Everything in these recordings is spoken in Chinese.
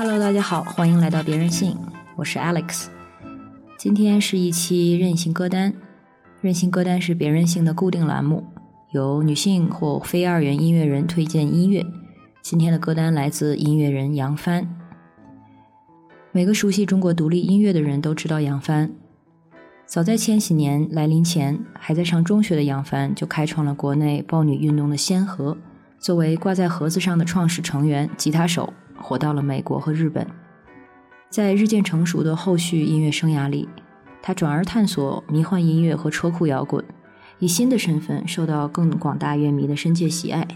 Hello，大家好，欢迎来到别人信，我是 Alex。今天是一期任性歌单。任性歌单是别人性的固定栏目，由女性或非二元音乐人推荐音乐。今天的歌单来自音乐人杨帆。每个熟悉中国独立音乐的人都知道杨帆。早在千禧年来临前，还在上中学的杨帆就开创了国内豹女运动的先河。作为挂在盒子上的创始成员、吉他手，活到了美国和日本。在日渐成熟的后续音乐生涯里，他转而探索迷幻音乐和车库摇滚，以新的身份受到更广大乐迷的深切喜爱，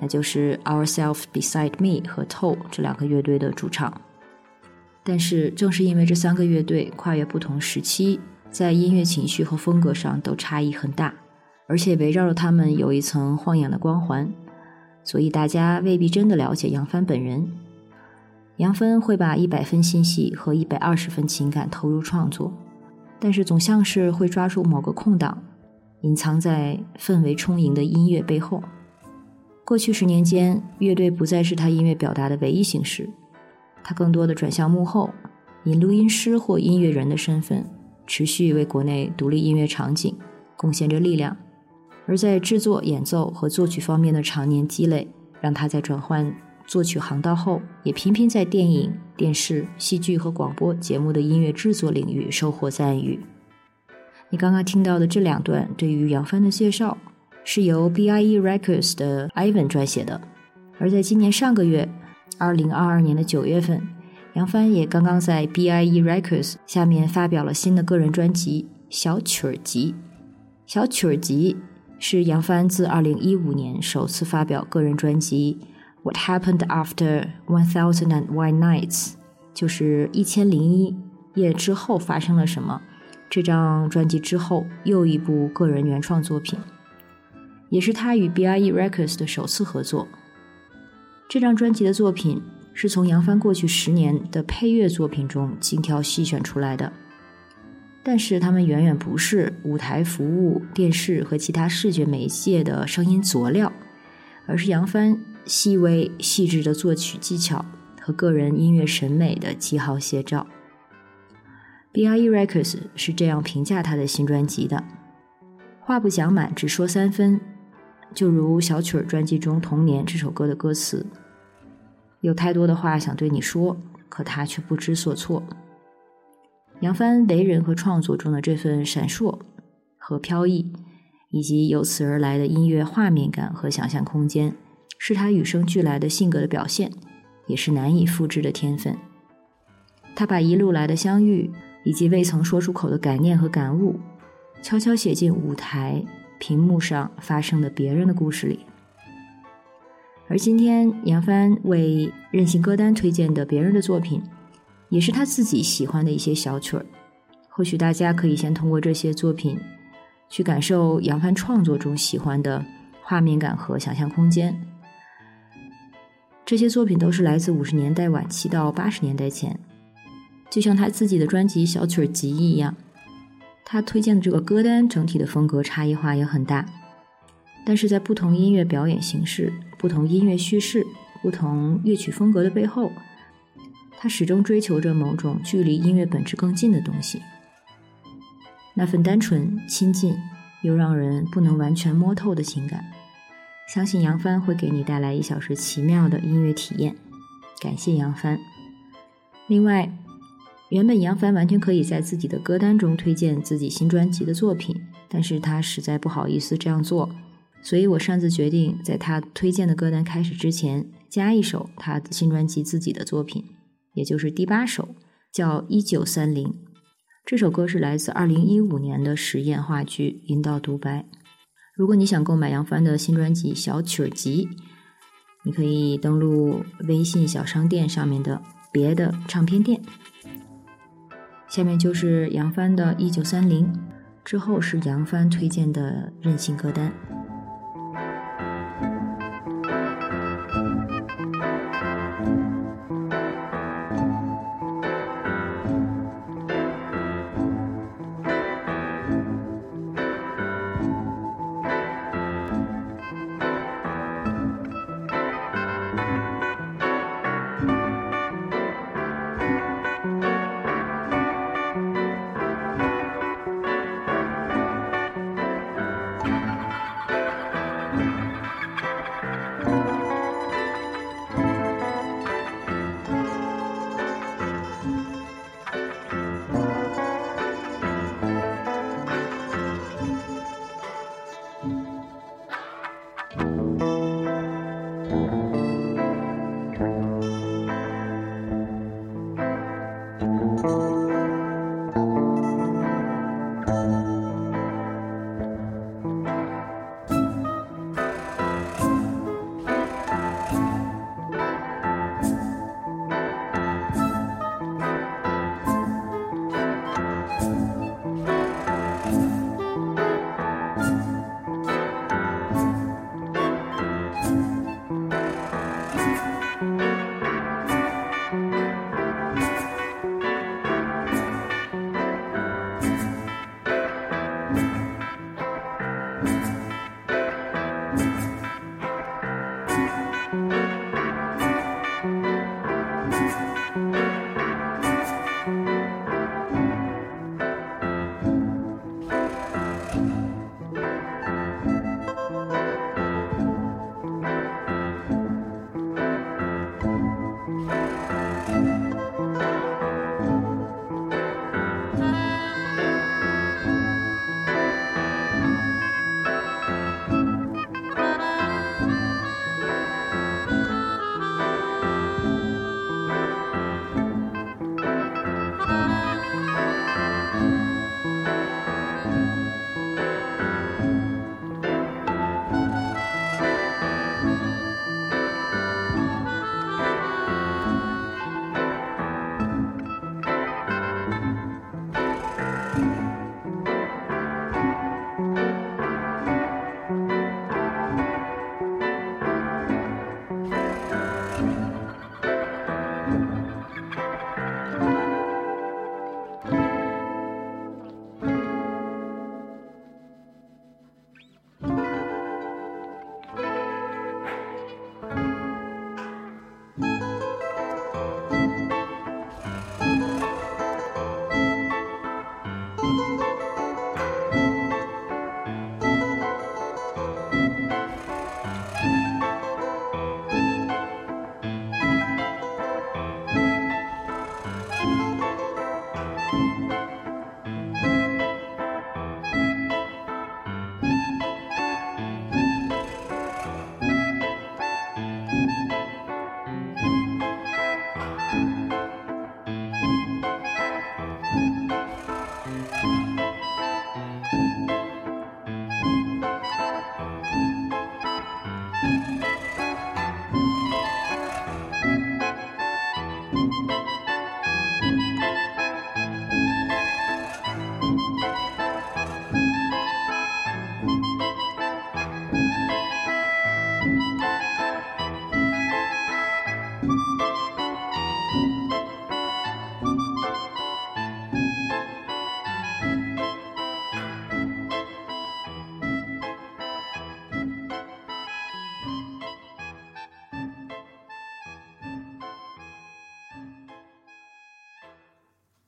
那就是 Ourselves Beside Me 和 Toe 这两个乐队的主唱。但是，正是因为这三个乐队跨越不同时期，在音乐情绪和风格上都差异很大，而且围绕着他们有一层晃眼的光环。所以大家未必真的了解杨帆本人。杨芬会把一百分心细和一百二十分情感投入创作，但是总像是会抓住某个空档，隐藏在氛围充盈的音乐背后。过去十年间，乐队不再是他音乐表达的唯一形式，他更多的转向幕后，以录音师或音乐人的身份，持续为国内独立音乐场景贡献着力量。而在制作、演奏和作曲方面的常年积累，让他在转换作曲航道后，也频频在电影、电视、戏剧和广播节目的音乐制作领域收获赞誉。你刚刚听到的这两段对于杨帆的介绍，是由 B.I.E. Records 的 Ivan 撰写的。而在今年上个月，二零二二年的九月份，杨帆也刚刚在 B.I.E. Records 下面发表了新的个人专辑《小曲儿集》。小曲儿集。是杨帆自2015年首次发表个人专辑《What Happened After One Thousand and One Nights》，就是一千零一夜之后发生了什么。这张专辑之后又一部个人原创作品，也是他与 B.I.E. Records 的首次合作。这张专辑的作品是从杨帆过去十年的配乐作品中精挑细选出来的。但是他们远远不是舞台服务、电视和其他视觉媒介的声音佐料，而是杨帆细微细致的作曲技巧和个人音乐审美的极好写照。B.I.E. Records 是这样评价他的新专辑的：话不讲满，只说三分，就如小曲儿专辑中《童年》这首歌的歌词，有太多的话想对你说，可他却不知所措。杨帆为人和创作中的这份闪烁和飘逸，以及由此而来的音乐画面感和想象空间，是他与生俱来的性格的表现，也是难以复制的天分。他把一路来的相遇，以及未曾说出口的感念和感悟，悄悄写进舞台屏幕上发生的别人的故事里。而今天，杨帆为任性歌单推荐的别人的作品。也是他自己喜欢的一些小曲儿，或许大家可以先通过这些作品，去感受杨帆创作中喜欢的画面感和想象空间。这些作品都是来自五十年代晚期到八十年代前，就像他自己的专辑《小曲集》一样，他推荐的这个歌单整体的风格差异化也很大，但是在不同音乐表演形式、不同音乐叙事、不同乐曲风格的背后。他始终追求着某种距离音乐本质更近的东西，那份单纯、亲近又让人不能完全摸透的情感。相信杨帆会给你带来一小时奇妙的音乐体验。感谢杨帆。另外，原本杨帆完全可以在自己的歌单中推荐自己新专辑的作品，但是他实在不好意思这样做，所以我擅自决定在他推荐的歌单开始之前加一首他新专辑自己的作品。也就是第八首，叫《一九三零》。这首歌是来自二零一五年的实验话剧《阴道独白》。如果你想购买杨帆的新专辑《小曲儿集》，你可以登录微信小商店上面的别的唱片店。下面就是杨帆的《一九三零》，之后是杨帆推荐的任性歌单。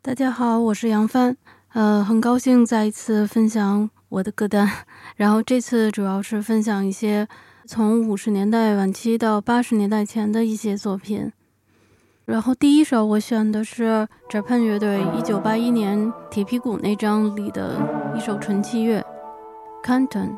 大家好，我是杨帆，呃，很高兴再一次分享我的歌单。然后这次主要是分享一些从五十年代晚期到八十年代前的一些作品。然后第一首我选的是 Japan 乐队一九八一年《铁皮鼓》那张里的一首纯器乐，Canton。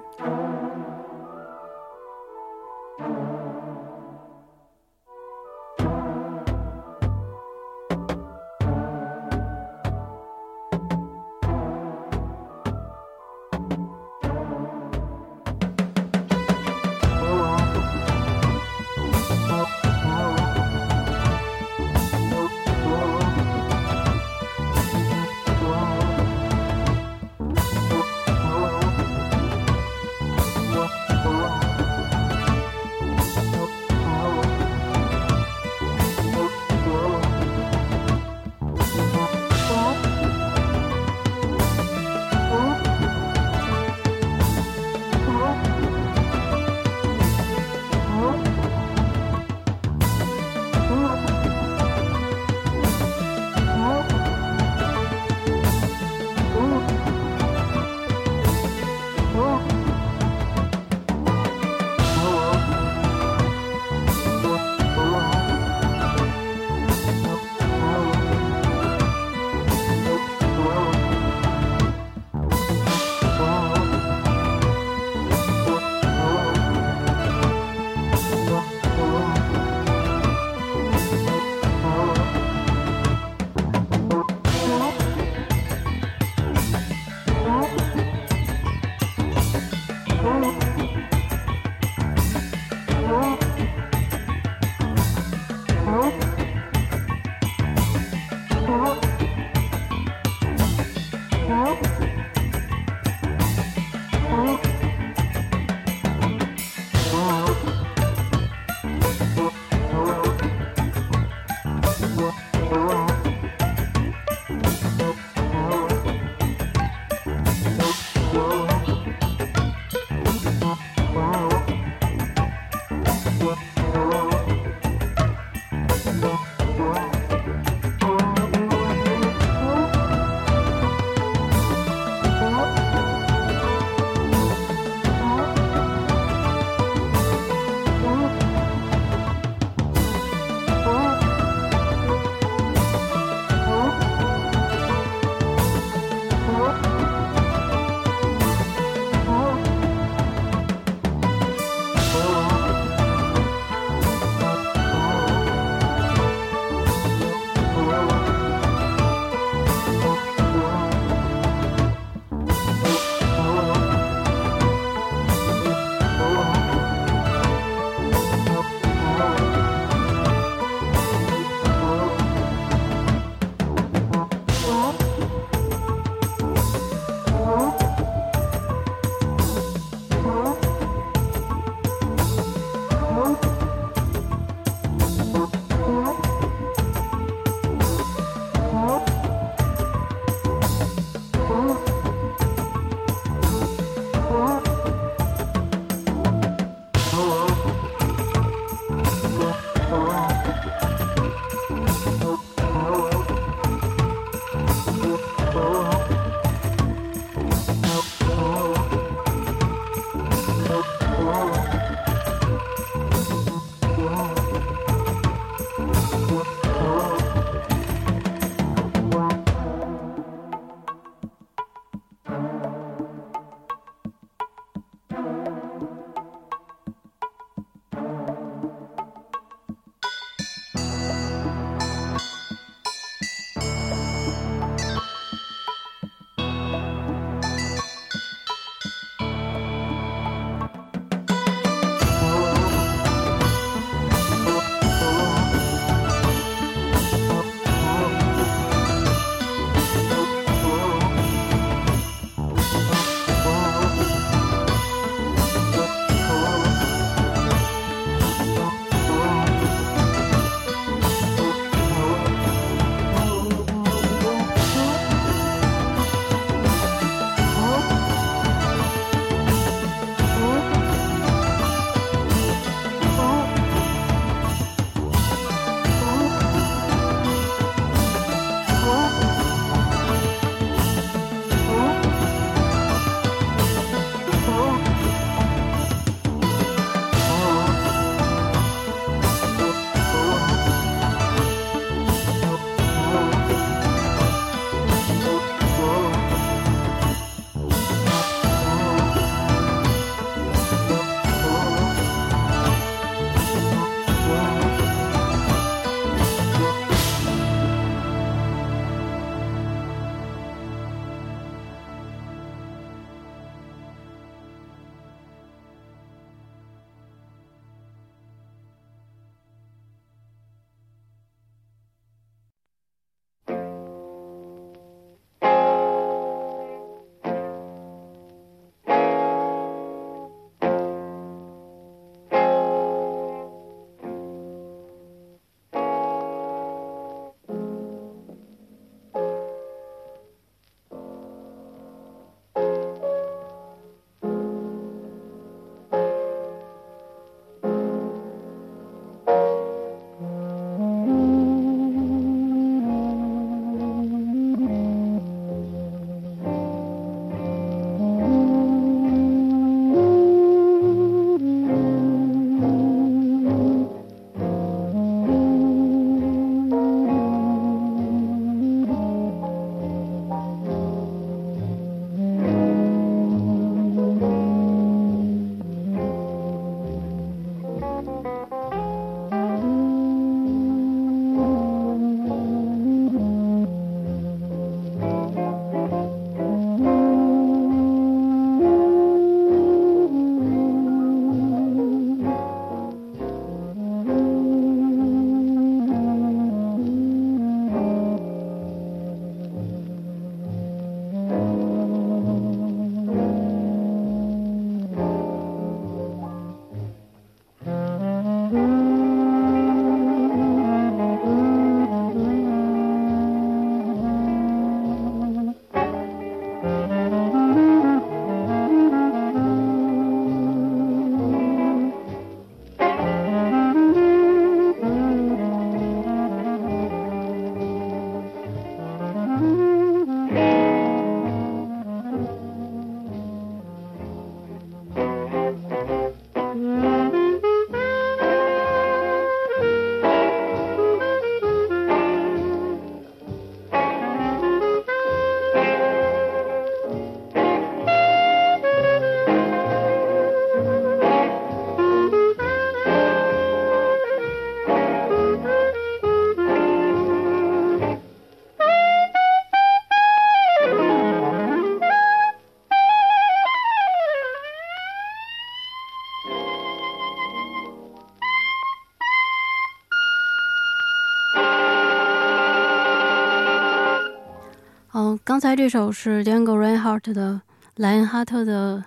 刚才这首是 Django Reinhardt 的莱恩哈特的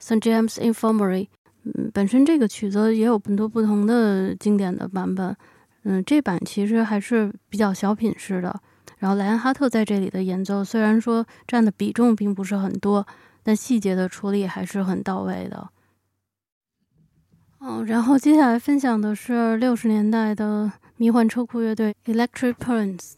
St James Infirmary。嗯，本身这个曲子也有很多不同的经典的版本。嗯，这版其实还是比较小品式的。然后莱恩哈特在这里的演奏虽然说占的比重并不是很多，但细节的处理还是很到位的。哦，然后接下来分享的是六十年代的迷幻车库乐队 Electric Prince。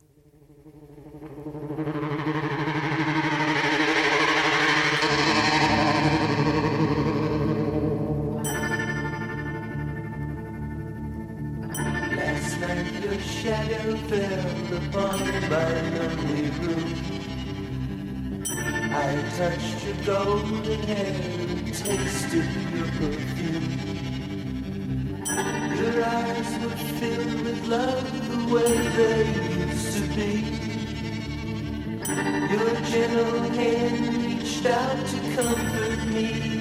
Shadow fell upon my lonely room. I touched your golden hair and tasted your perfume. Your eyes were filled with love the way they used to be. Your gentle hand reached out to comfort me.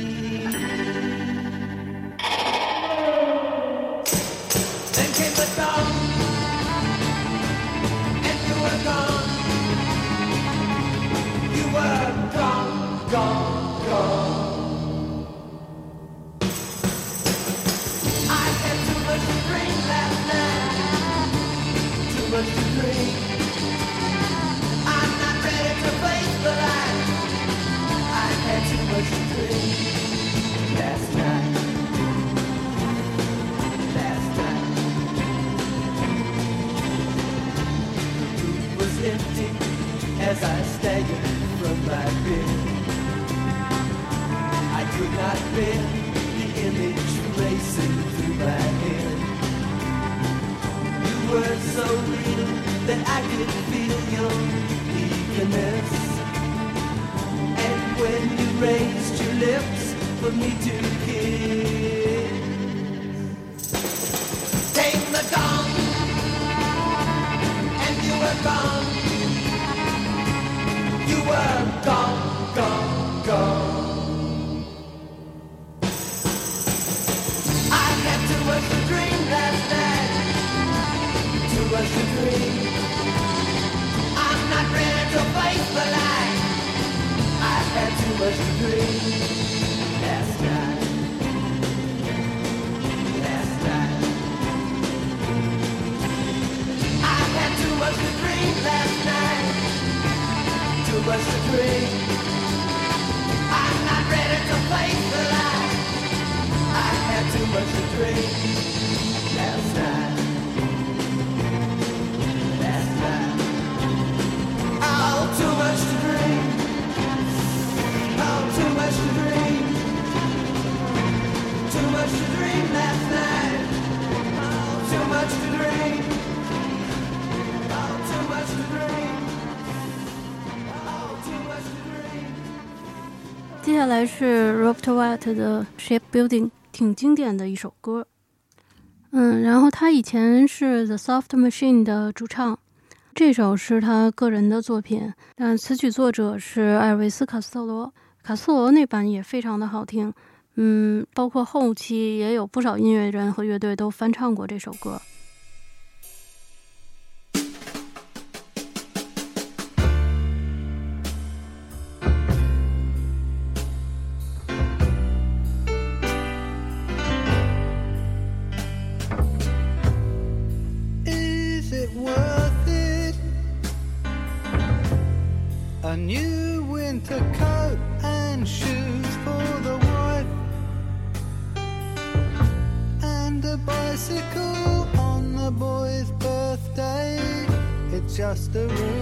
as I staggered from my bed. I could not bear the image racing through my head. You were so real that I could feel your eagerness. And when you raised your lips for me to kiss, take the gong, and you were gone. I had to watch to dream last night. To watch the dream. I'm not ready to face the light. I had to dream last night. Last night. I had to watch the dream too much to drink. I'm not ready to face the light. I had too much to drink last night. Last night. Oh, too much to drink. Oh, too much to drink. Too much to drink last night. Oh, too much to drink. Oh, too much to drink. 接下来是 Robert White 的 Shipbuilding，挺经典的一首歌。嗯，然后他以前是 The Soft Machine 的主唱，这首是他个人的作品，但词曲作者是艾尔维斯·卡斯特罗。卡斯特罗那版也非常的好听。嗯，包括后期也有不少音乐人和乐队都翻唱过这首歌。across the room.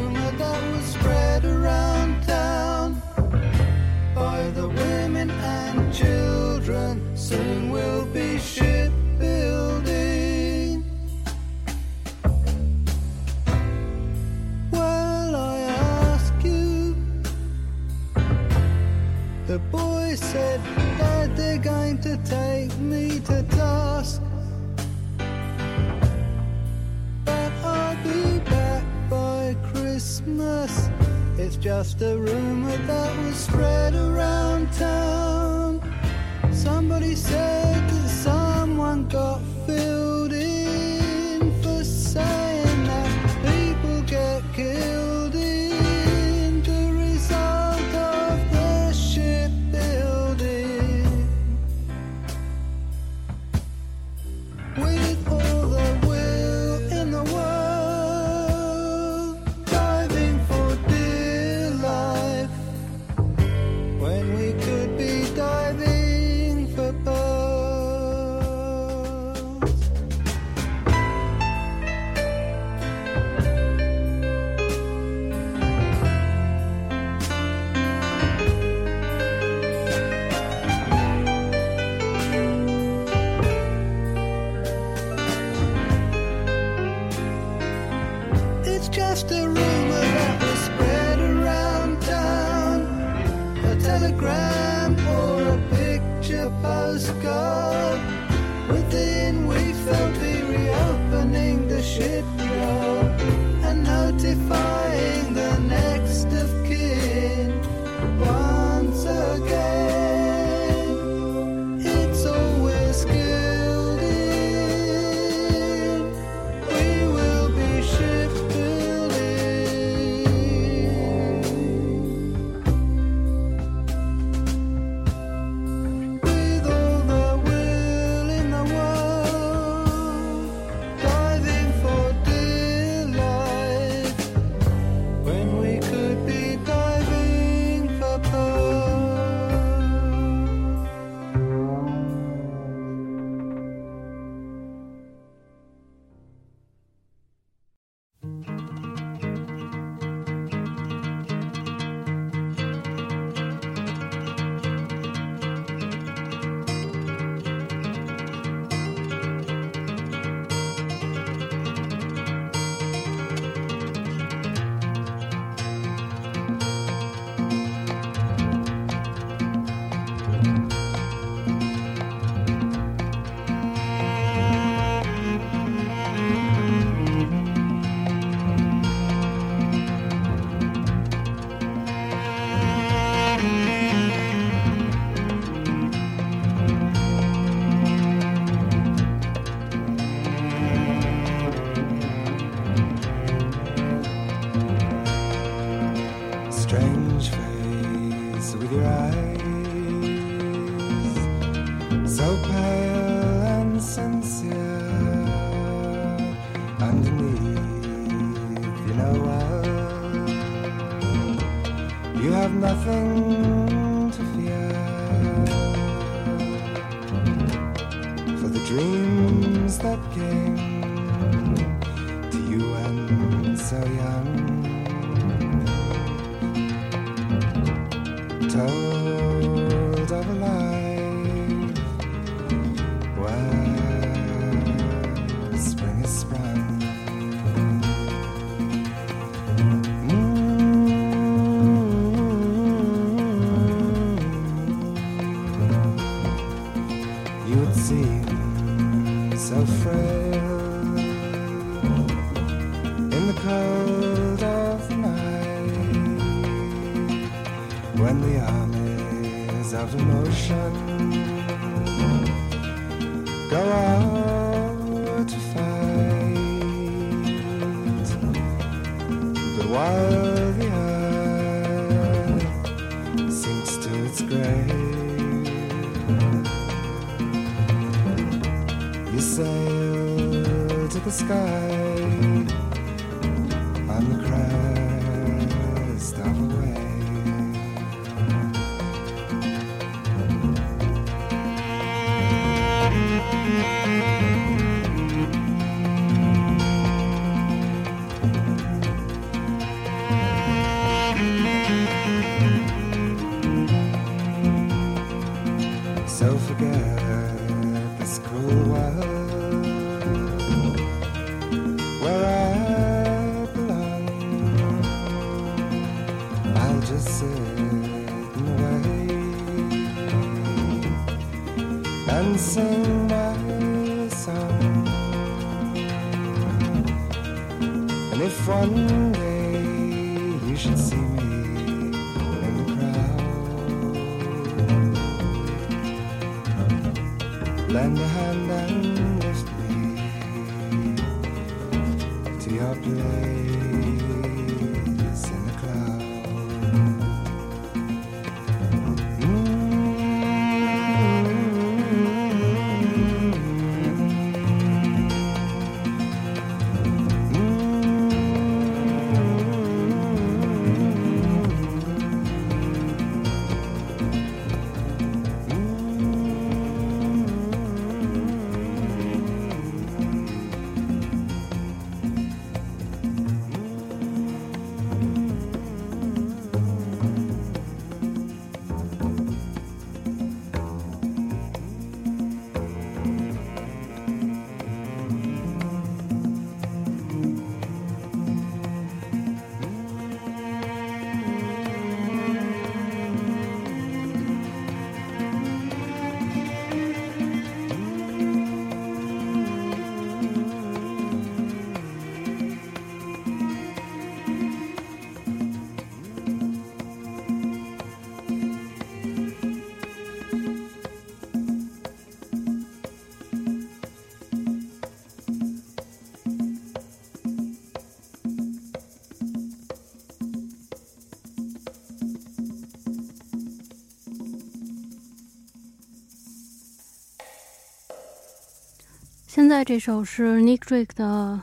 现在这首是 Nick Drake 的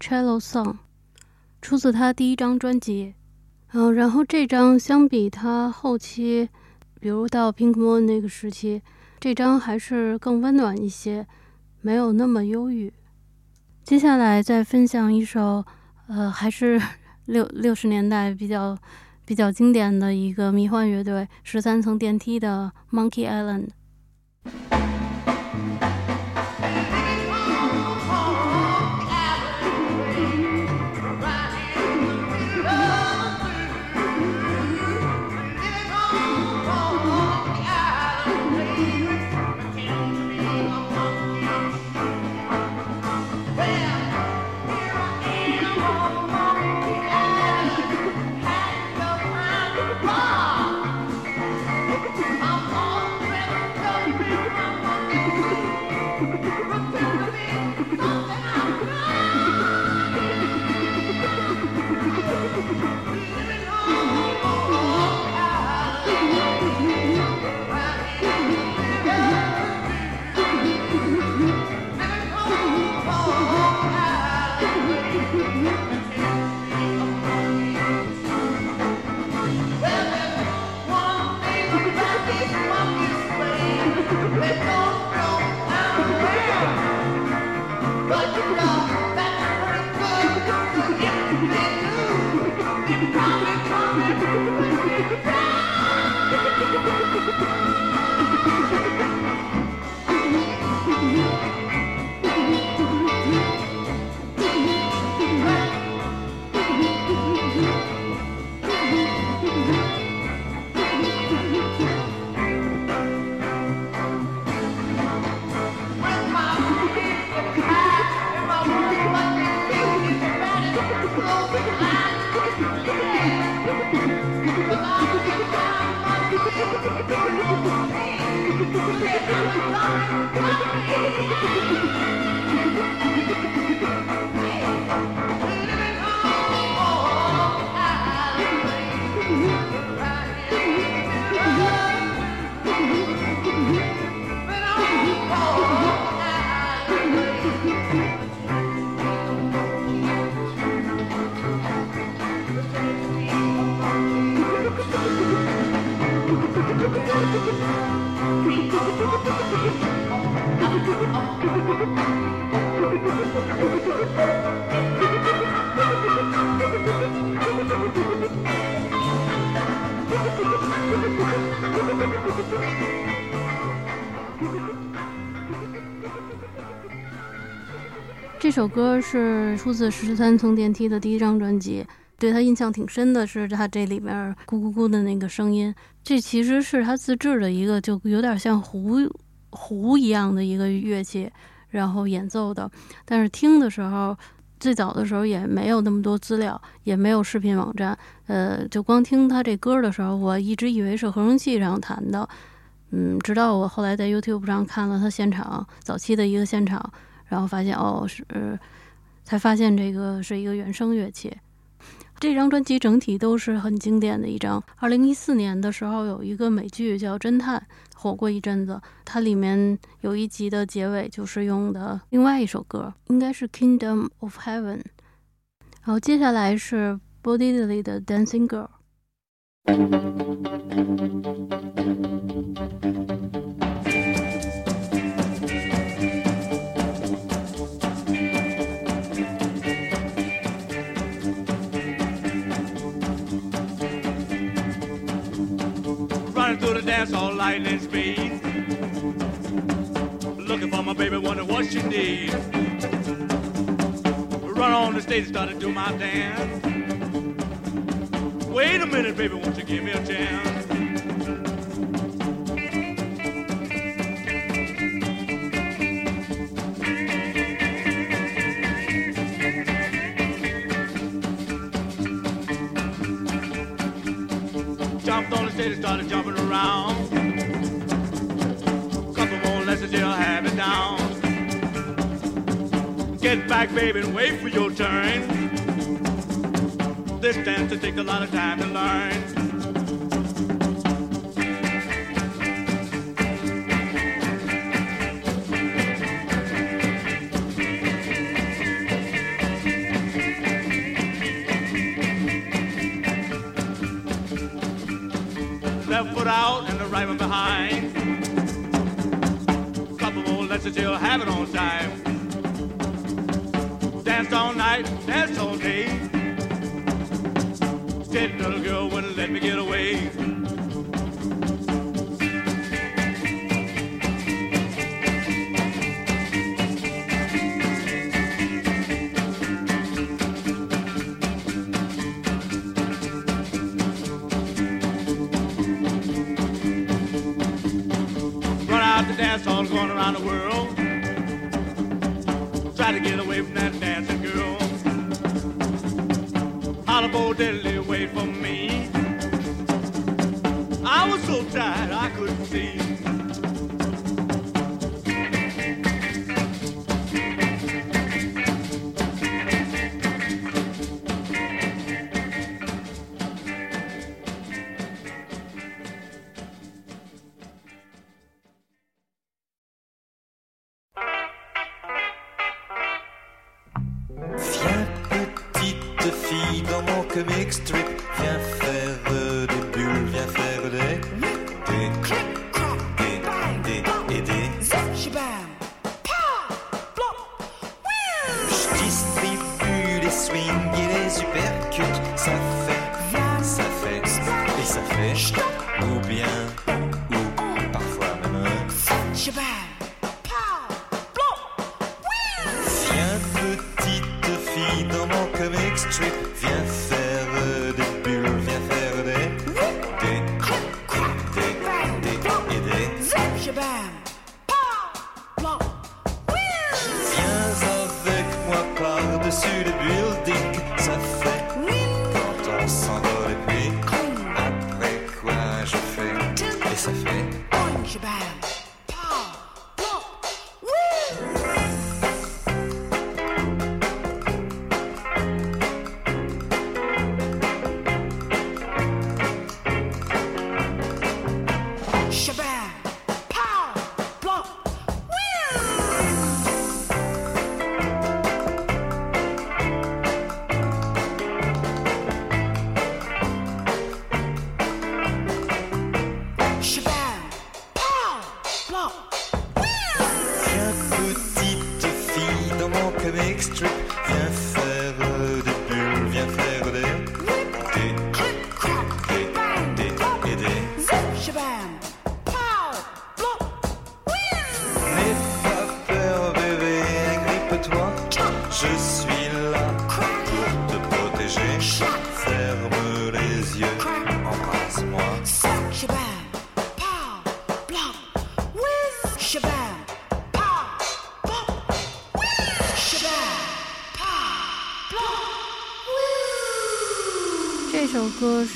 《Cello Song》，出自他第一张专辑。嗯，然后这张相比他后期，比如到 Pink Moon 那个时期，这张还是更温暖一些，没有那么忧郁。接下来再分享一首，呃，还是 六六十年代比较比较经典的一个迷幻乐队十三层电梯的 Monkey Island。这首歌是出自十三层电梯的第一张专辑，对他印象挺深的是他这里面咕咕咕的那个声音，这其实是他自制的一个，就有点像胡胡一样的一个乐器，然后演奏的。但是听的时候，最早的时候也没有那么多资料，也没有视频网站，呃，就光听他这歌的时候，我一直以为是合成器上弹的，嗯，直到我后来在 YouTube 上看了他现场早期的一个现场。然后发现哦，是才发现这个是一个原声乐器。这张专辑整体都是很经典的一张。二零一四年的时候，有一个美剧叫《侦探》，火过一阵子。它里面有一集的结尾就是用的另外一首歌，应该是《Kingdom of Heaven》。然后接下来是 b o d y d l y 的《Dancing Girl》。Dance hall lightning speed. Looking for my baby, wondering what she needs. Run on the stage and start to do my dance. Wait a minute, baby, won't you give me a chance? Jumped on the stage and started jumping around. Couple more lessons, you'll have it down. Get back, baby, and wait for your turn. This dance will take a lot of time to learn. Left foot out and the right one behind. Couple more lessons, you'll have it on time. Danced all night, danced all day. Steady little girl wouldn't let me get away. Hall, going around the world. Try to get away from that dancing girl. Holla, Bo Diddley, wait for me. I was so tired I couldn't see.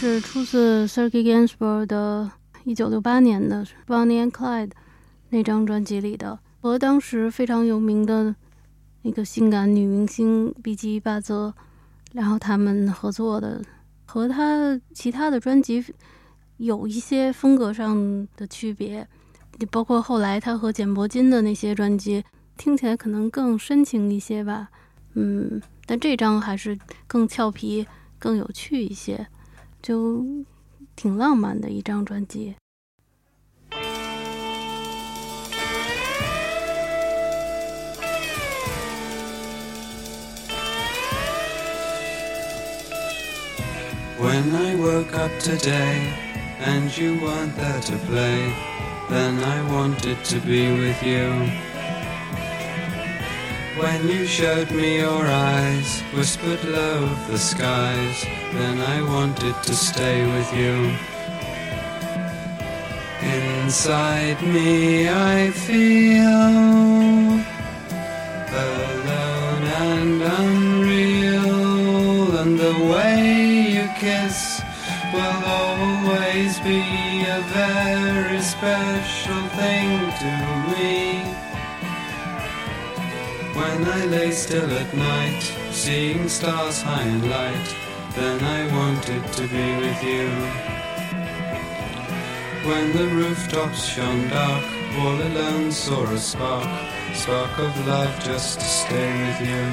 是出自 s i r g e y Gainsbourg 的1968年的《Bonnie and Clyde》那张专辑里的，和当时非常有名的那个性感女明星比基·巴泽，然后他们合作的，和他其他的专辑有一些风格上的区别，包括后来他和简·铂金的那些专辑，听起来可能更深情一些吧。嗯，但这张还是更俏皮、更有趣一些，就挺浪漫的一张专辑。 When I woke up today and you weren't there to play, then I wanted to be with you. When you showed me your eyes, whispered low of the skies, then I wanted to stay with you. Inside me I feel alone and unreal, and the way you kiss will always be a very special thing to me. When I lay still at night, seeing stars high and light, then I wanted to be with you. When the rooftops shone dark, all alone saw a spark, spark of love just to stay with you.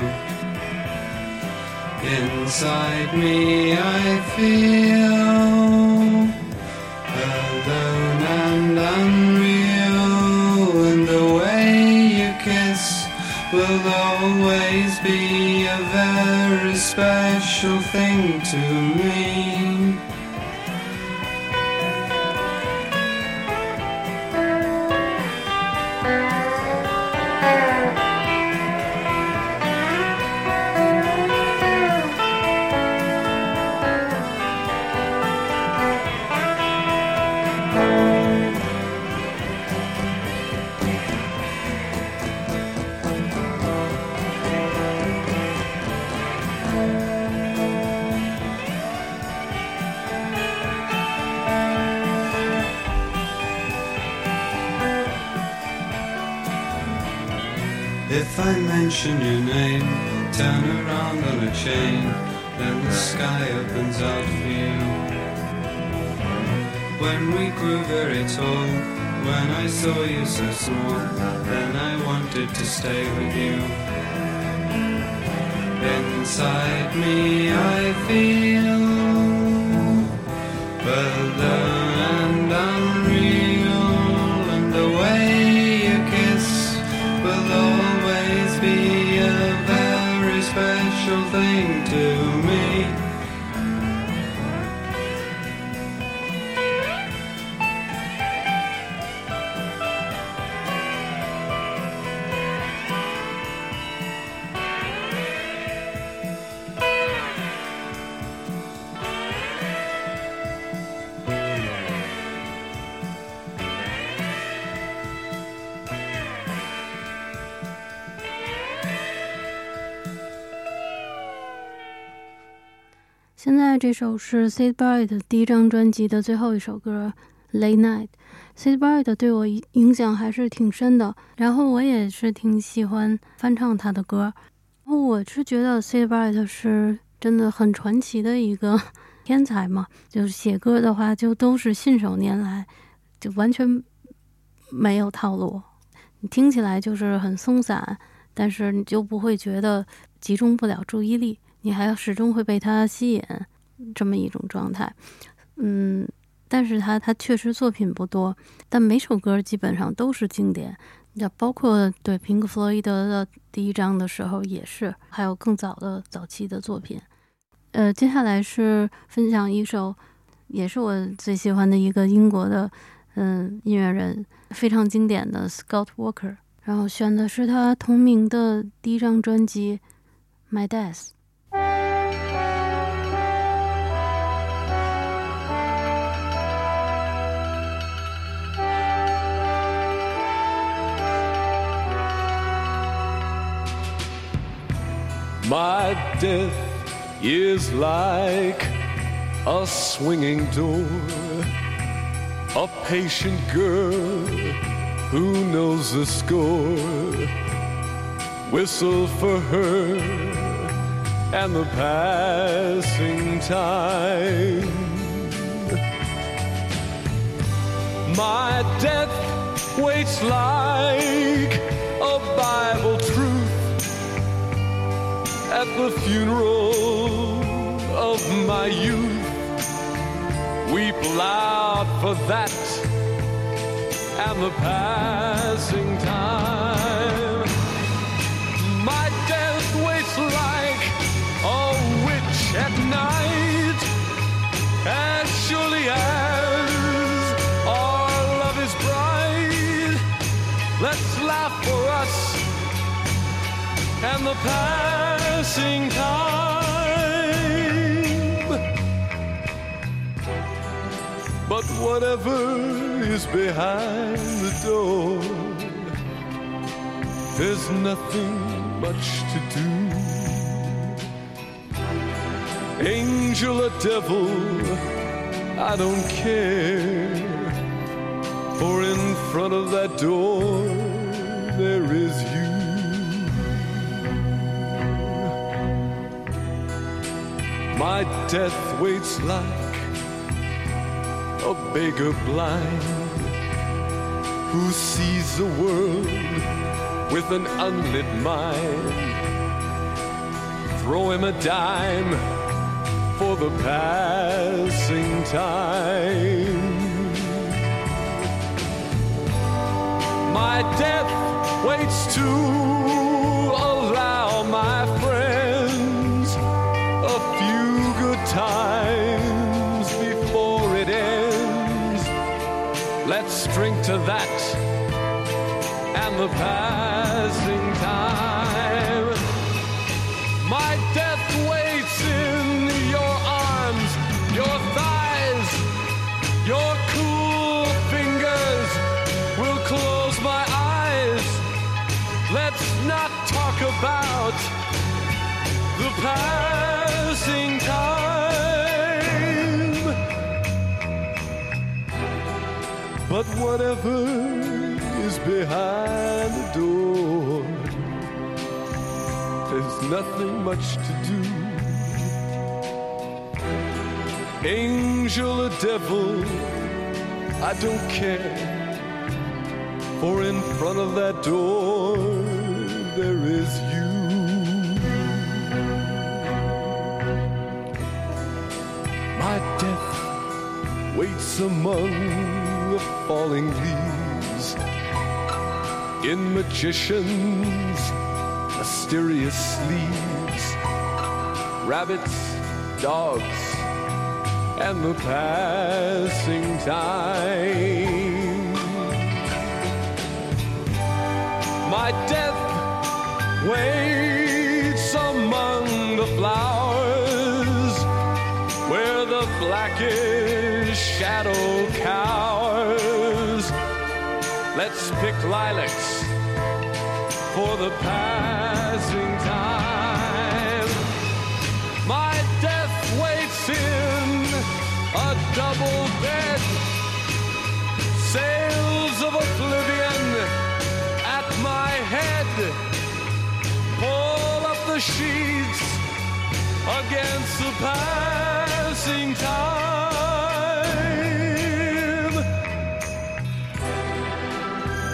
Inside me I feel alone and unreal, will always be a very special thing to me. If I mention your name, turn around on a chain, then the sky opens out for you. When we grew very tall, when I saw you so small, then I wanted to stay with you. Inside me I feel alone and unreal, and the way you kiss will be a very special thing to me. 这首是 Sid Barrett 第一张专辑的最后一首歌《Late Night》。Sid Barrett 对我影响还是挺深的，然后我也是挺喜欢翻唱他的歌。我是觉得 Sid Barrett 是真的很传奇的一个 天才嘛，就是写歌的话就都是信手拈来，就完全没有套路。你听起来就是很松散，但是你就不会觉得集中不了注意力，你还要始终会被他吸引，这么一种状态。嗯，但是他他确实作品不多，但每首歌基本上都是经典。那包括对平克·弗洛伊德的第一章的时候也是，还有更早的早期的作品。呃，接下来是分享一首，也是我最喜欢的一个英国的嗯音乐人。非常经典的 Scott Walker，然后选的是他同名的第一张专辑《My Death》。My death is like a swinging door a patient girl who knows the score. Whistle for her and the passing time. My death waits like at the funeral of my youth. Weep loud for that and the passing and the passing time. But whatever is behind the door, there's nothing much to do. Angel or devil, I don't care. For in front of that door, there is you. Death waits like a beggar blind who sees the world with an unlit mind. Throw him a dime for the passing time. My death waits to the passing time. My death waits in your arms, your thighs, your cool fingers will close my eyes. Let's not talk about the passing time. But whatever is behind the door, there's nothing much to do. Angel or devil, I don't care. For in front of that door, there is you. My death waits among the falling leaves in magicians' mysterious sleeves, rabbits, dogs, and the passing time. My death waits among the flowers where the blackest shadow Let's pick lilacs for the passing time. My death waits in a double bed. Sails of oblivion at my head. Pull up the sheets against the passing time.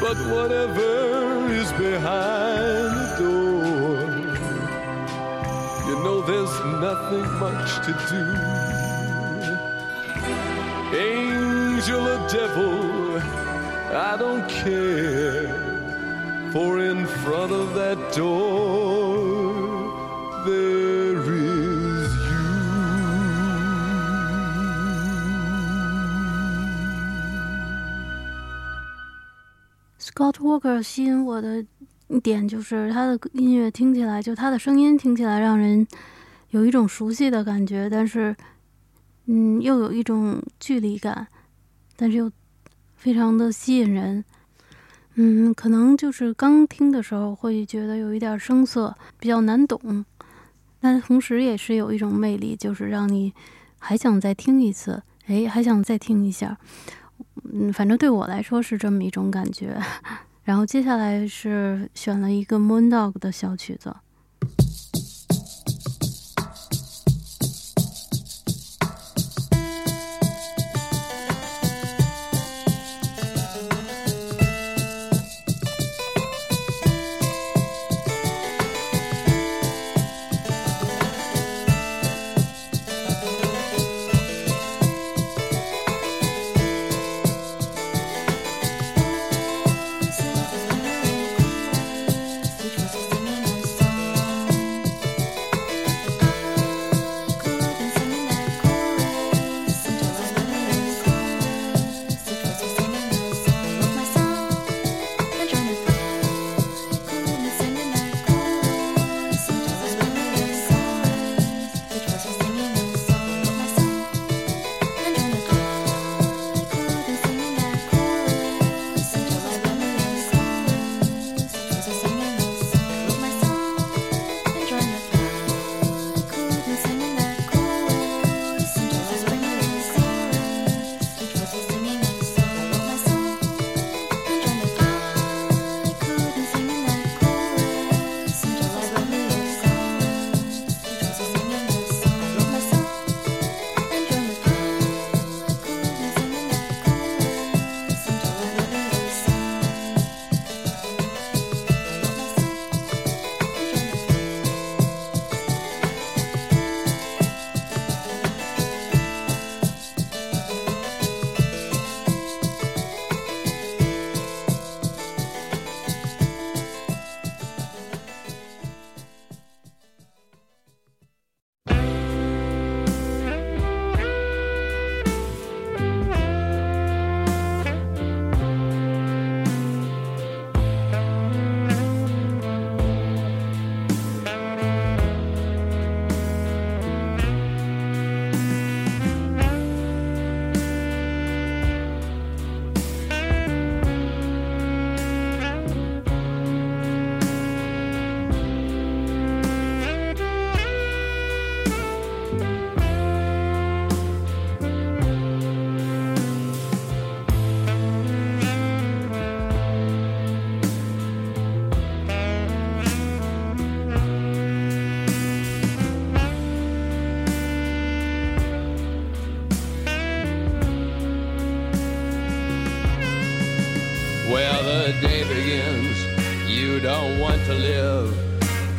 But whatever is behind the door, you know there's nothing much to do. Angel or devil, I don't care. For in front of that door, there Scott Walker 吸引我的点就是他的音乐听起来，就他的声音听起来让人有一种熟悉的感觉，但是，嗯，又有一种距离感，但是又非常的吸引人。嗯，可能就是刚听的时候会觉得有一点生涩，比较难懂，但同时也是有一种魅力，就是让你还想再听一次，哎，还想再听一下。嗯，反正对我来说是这么一种感觉。然后接下来是选了一个 Moondog 的小曲子。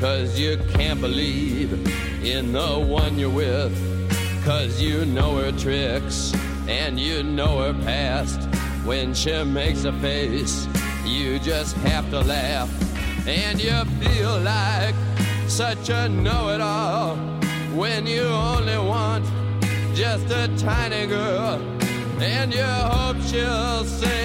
Cause you can't believe in the one you're with, cause you know her tricks and you know her past. When she makes a face, you just have to laugh, and you feel like such a know it all when you only want just a tiny girl, and you hope she'll sing.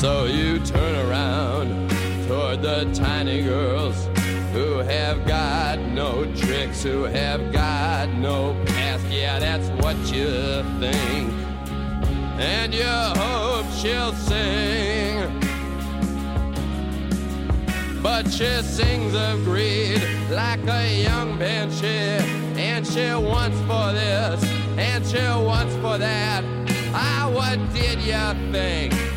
So you turn around toward the tiny girls who have got no tricks, who have got no past. Yeah, that's what you think. And you hope she'll sing. but she sings of greed like a young banshee. And she wants for this, and she wants for that. Ah, what did you think?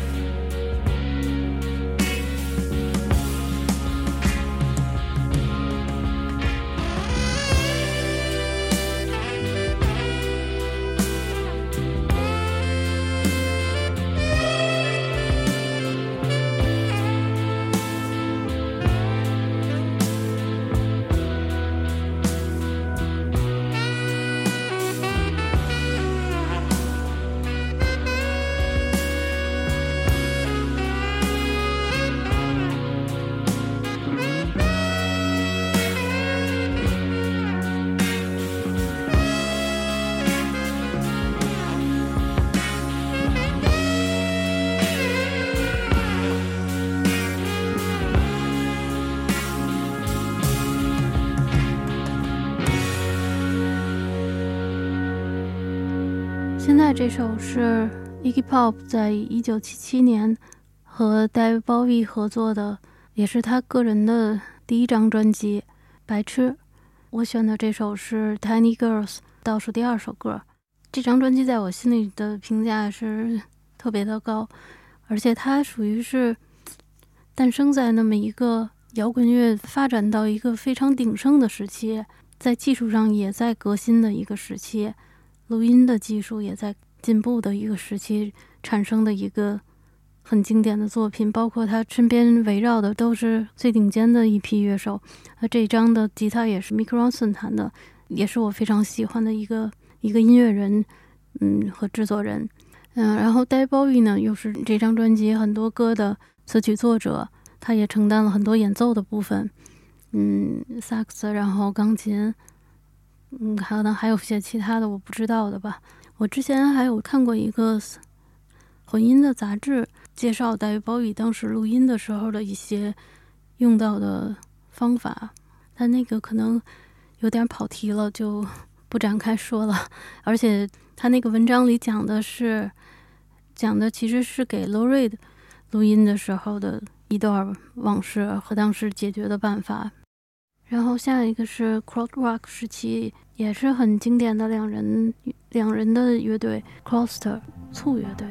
首是 Iggy Pop 在一九七七年和 David Bowie 合作的，也是他个人的第一张专辑《白痴》。我选的这首是 Tiny Girls 倒数第二首歌。这张专辑在我心里的评价是特别的高，而且它属于是诞生在那么一个摇滚乐发展到一个非常鼎盛的时期，在技术上也在革新的一个时期。录音的技术也在进步的一个时期产生的一个很经典的作品，包括他身边围绕的都是最顶尖的一批乐手。那这张的吉他也是 Mick Ronson 弹的，也是我非常喜欢的一个一个音乐人，嗯，和制作人。嗯，然后 David Bowie 呢，又是这张专辑很多歌的词曲作者，他也承担了很多演奏的部分，嗯，萨克斯，然后钢琴。嗯，可能还有些其他的我不知道的吧。我之前还有看过一个混音的杂志，介绍戴维鲍伊当时录音的时候的一些用到的方法，但那个可能有点跑题了，就不展开说了。而且他那个文章里讲的是讲的其实是给 l o r i d 录音的时候的一段往事和当时解决的办法。然后下一个是 Crowd Rock 时期。也是很经典的两人两人的乐队 c l o s t e r 醋乐队。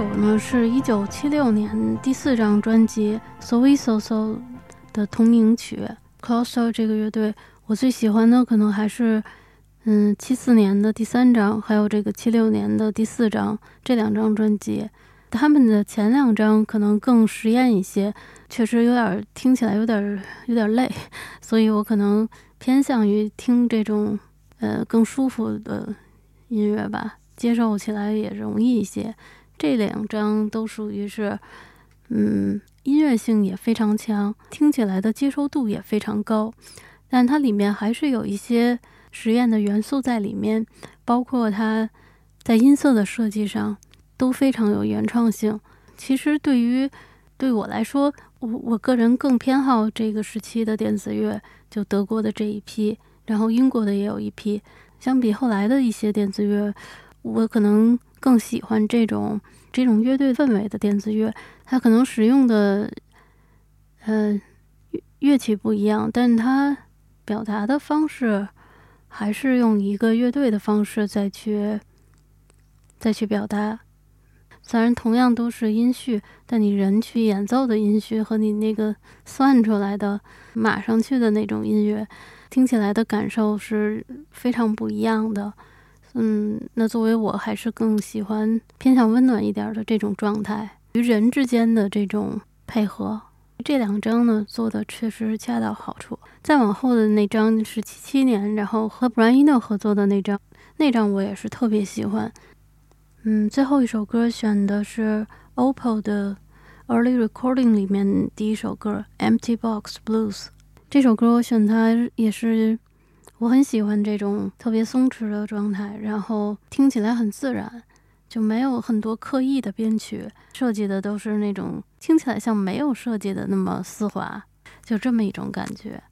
首呢是一九七六年第四张专辑《So We So So》的同名曲。Closer 这个乐队，我最喜欢的可能还是，嗯，七四年的第三张，还有这个七六年的第四张这两张专辑。他们的前两张可能更实验一些，确实有点听起来有点有点累，所以我可能偏向于听这种呃更舒服的音乐吧，接受起来也容易一些。这两张都属于是，嗯，音乐性也非常强，听起来的接受度也非常高，但它里面还是有一些实验的元素在里面，包括它在音色的设计上都非常有原创性。其实对于对我来说，我我个人更偏好这个时期的电子乐，就德国的这一批，然后英国的也有一批。相比后来的一些电子乐，我可能。更喜欢这种这种乐队氛围的电子乐，它可能使用的呃乐器不一样，但它表达的方式还是用一个乐队的方式再去再去表达。虽然同样都是音序，但你人去演奏的音序和你那个算出来的码上去的那种音乐，听起来的感受是非常不一样的。嗯，那作为我还是更喜欢偏向温暖一点的这种状态，与人之间的这种配合。这两张呢做的确实恰到好处。再往后的那张是七七年，然后和 Brian Eno 合作的那张，那张我也是特别喜欢。嗯，最后一首歌选的是 Oppo 的 Early Recording 里面第一首歌《Empty Box Blues》。这首歌我选它也是。我很喜欢这种特别松弛的状态，然后听起来很自然，就没有很多刻意的编曲设计的，都是那种听起来像没有设计的那么丝滑，就这么一种感觉。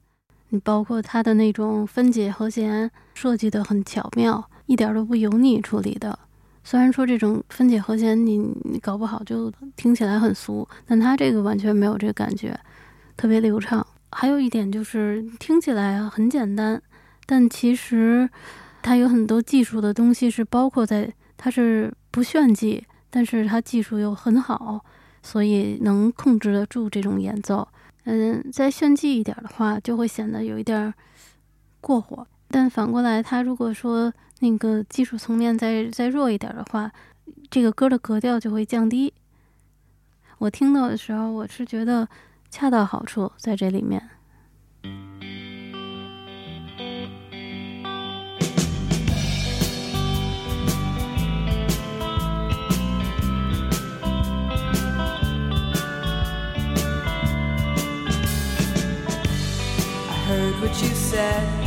你包括它的那种分解和弦设计的很巧妙，一点都不油腻处理的。虽然说这种分解和弦你你搞不好就听起来很俗，但它这个完全没有这个感觉，特别流畅。还有一点就是听起来很简单。但其实，它有很多技术的东西是包括在，它是不炫技，但是它技术又很好，所以能控制得住这种演奏。嗯，再炫技一点的话，就会显得有一点过火。但反过来，它如果说那个技术层面再再弱一点的话，这个歌的格调就会降低。我听到的时候，我是觉得恰到好处在这里面。Said.